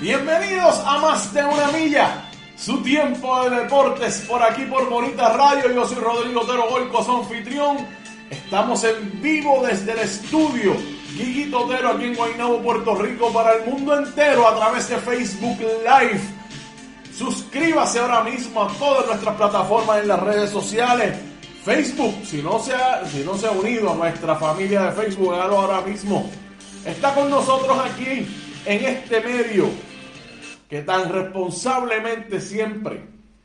Bienvenidos a Más de una Milla. Su tiempo de deportes por aquí por Bonita Radio. Yo soy Rodrigo Otero Golco, su anfitrión. Estamos en vivo desde el estudio Guiguito Otero aquí en Guaynabo, Puerto Rico, para el mundo entero a través de Facebook Live. Suscríbase ahora mismo a todas nuestras plataformas en las redes sociales. Facebook, si no se ha, si no se ha unido a nuestra familia de Facebook, hágalo ahora mismo. Está con nosotros aquí en este medio que tan responsablemente siempre,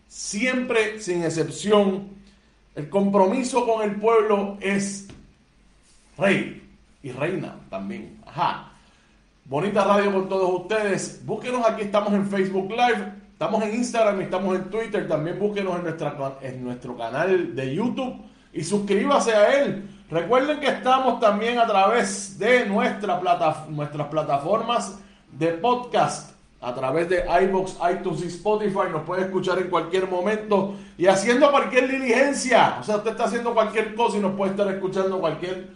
siempre sin excepción, el compromiso con el pueblo es rey y reina también. Ajá. Bonita radio con todos ustedes. Búsquenos aquí, estamos en Facebook Live, estamos en Instagram estamos en Twitter. También búsquenos en, nuestra, en nuestro canal de YouTube y suscríbase a él. Recuerden que estamos también a través de nuestra plata, nuestras plataformas de podcast, a través de iBox, iTunes y Spotify. Nos puede escuchar en cualquier momento y haciendo cualquier diligencia. O sea, usted está haciendo cualquier cosa y nos puede estar escuchando cualquier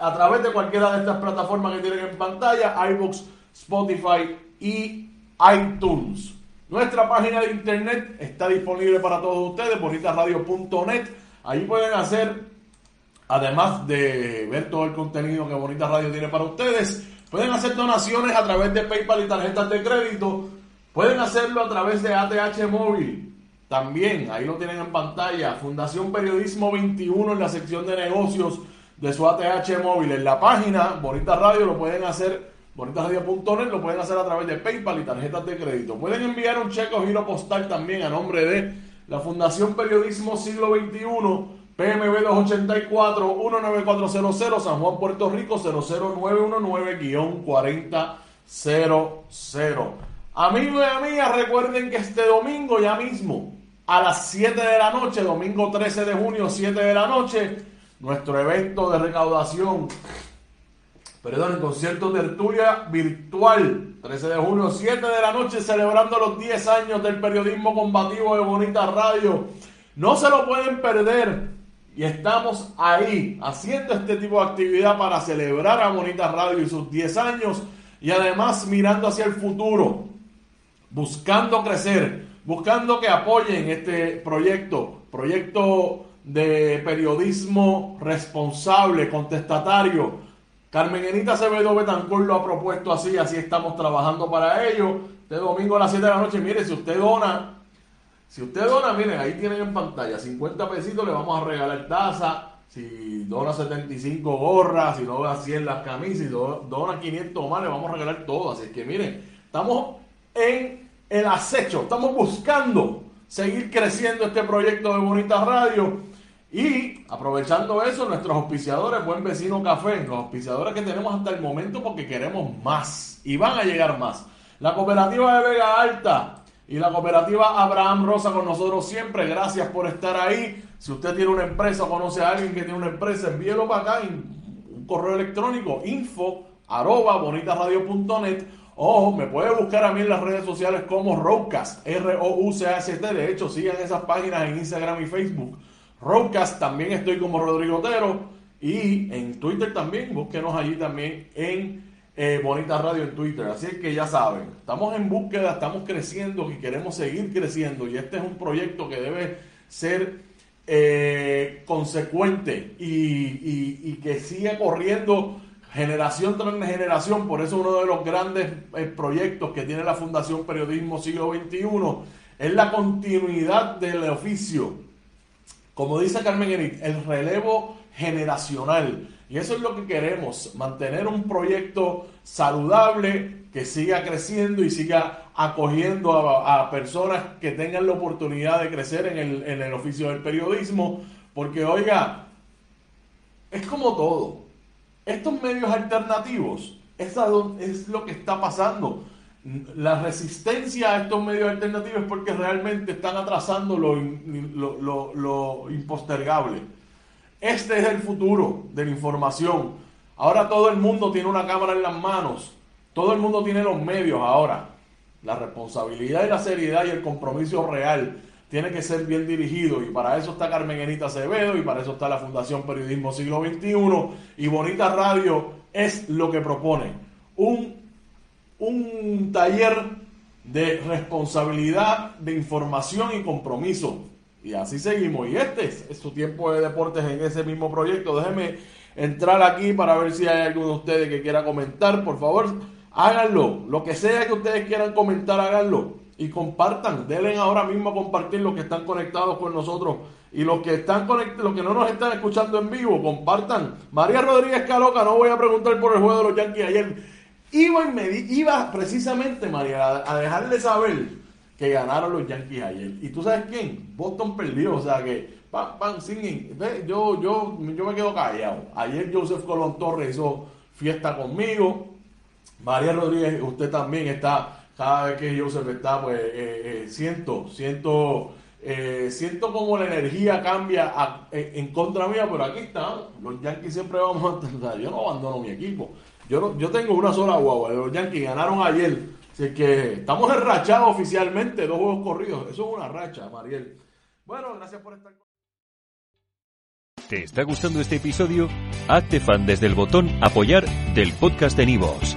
a través de cualquiera de estas plataformas que tienen en pantalla, iBox, Spotify y iTunes. Nuestra página de internet está disponible para todos ustedes, bonitasradio.net. Ahí pueden hacer, además de ver todo el contenido que Bonita Radio tiene para ustedes, pueden hacer donaciones a través de PayPal y tarjetas de crédito. Pueden hacerlo a través de ATH Móvil. También, ahí lo tienen en pantalla, Fundación Periodismo 21 en la sección de negocios de su ATH móvil. En la página Bonita Radio lo pueden hacer, bonitasradio.net, lo pueden hacer a través de PayPal y tarjetas de crédito. Pueden enviar un cheque o giro postal también a nombre de la Fundación Periodismo Siglo XXI, PMB 284 19400, San Juan, Puerto Rico 00919-4000. Amigos y amigas, recuerden que este domingo ya mismo, a las 7 de la noche, domingo 13 de junio, 7 de la noche, nuestro evento de recaudación, perdón, el concierto tertulia virtual, 13 de junio, 7 de la noche, celebrando los 10 años del periodismo combativo de Bonita Radio. No se lo pueden perder. Y estamos ahí haciendo este tipo de actividad para celebrar a Bonita Radio y sus 10 años y además mirando hacia el futuro, buscando crecer, buscando que apoyen este proyecto, proyecto de periodismo responsable, contestatario. Carmen Enita Acevedo Betancourt lo ha propuesto así, así estamos trabajando para ello. Este domingo a las 7 de la noche, mire, si usted dona, si usted dona, miren, ahí tienen en pantalla, 50 pesitos le vamos a regalar taza, si dona 75 gorras, si dona 100 las camisas, si dona 500 más, le vamos a regalar todo. Así que miren, estamos en el acecho, estamos buscando seguir creciendo este proyecto de Bonita Radio. Y aprovechando eso, nuestros auspiciadores, Buen Vecino Café, los auspiciadores que tenemos hasta el momento porque queremos más y van a llegar más. La cooperativa de Vega Alta y la cooperativa Abraham Rosa con nosotros siempre. Gracias por estar ahí. Si usted tiene una empresa o conoce a alguien que tiene una empresa, envíelo para acá en un correo electrónico info arroba bonitasradio.net o me puede buscar a mí en las redes sociales como Roadcast, R-O-U-C-A-S-T. De hecho, sigan esas páginas en Instagram y Facebook. Roadcast también estoy como Rodrigo Otero y en Twitter también. Búsquenos allí también en eh, Bonita Radio en Twitter. Así es que ya saben, estamos en búsqueda, estamos creciendo y queremos seguir creciendo. Y este es un proyecto que debe ser eh, consecuente y, que siga corriendo generación tras generación. Por eso uno de los grandes eh, proyectos que tiene la Fundación Periodismo Siglo XXI es la continuidad del oficio. Como dice Carmen Enrique, el relevo generacional. Y eso es lo que queremos, mantener un proyecto saludable que siga creciendo y siga acogiendo a, personas que tengan la oportunidad de crecer en el, en el oficio del periodismo. Porque, oiga, es como todo. Estos medios alternativos, es lo que está pasando. La resistencia a estos medios alternativos es porque realmente están atrasando lo, lo, lo impostergable. Este es el futuro de la información. Ahora todo el mundo tiene una cámara en las manos. Todo el mundo tiene los medios ahora. La responsabilidad y la seriedad y el compromiso real tiene que ser bien dirigido y para eso está Carmen Enita Acevedo y para eso está la Fundación Periodismo Siglo XXI y Bonita Radio es lo que propone. Un, un taller de responsabilidad, de información y compromiso y así seguimos. Y este es, su tiempo de deportes en ese mismo proyecto. Déjeme entrar aquí para ver si hay alguno de ustedes que quiera comentar. Por favor, háganlo. Lo que sea que ustedes quieran comentar, háganlo. Y compartan. Denle ahora mismo a compartir los que están conectados con nosotros. Y los que están conectados, los que no nos están escuchando en vivo, compartan. María Rodríguez Caloca, no voy a preguntar por el juego de los Yankees ayer. Iba, y me, iba precisamente, María, a dejarle saber que ganaron los Yankees ayer. ¿Y tú sabes quién? Boston perdió, o sea que, pam, pam, singing. Yo, yo, yo me quedo callado. Ayer Joseph Colón Torres hizo fiesta conmigo. María Rodríguez, usted también está, cada vez que Joseph está, pues eh, eh, siento, siento, eh, siento como la energía cambia en contra mía, pero aquí está. Los Yankees siempre vamos a... Yo no abandono mi equipo. Yo, yo tengo una sola guagua. Los Yankees ganaron ayer Así que estamos enrachados oficialmente, dos juegos corridos. Eso es una racha, Mariel. Bueno, gracias por estar ¿Te está gustando este episodio? Hazte fan desde el botón Apoyar del podcast de Nivos.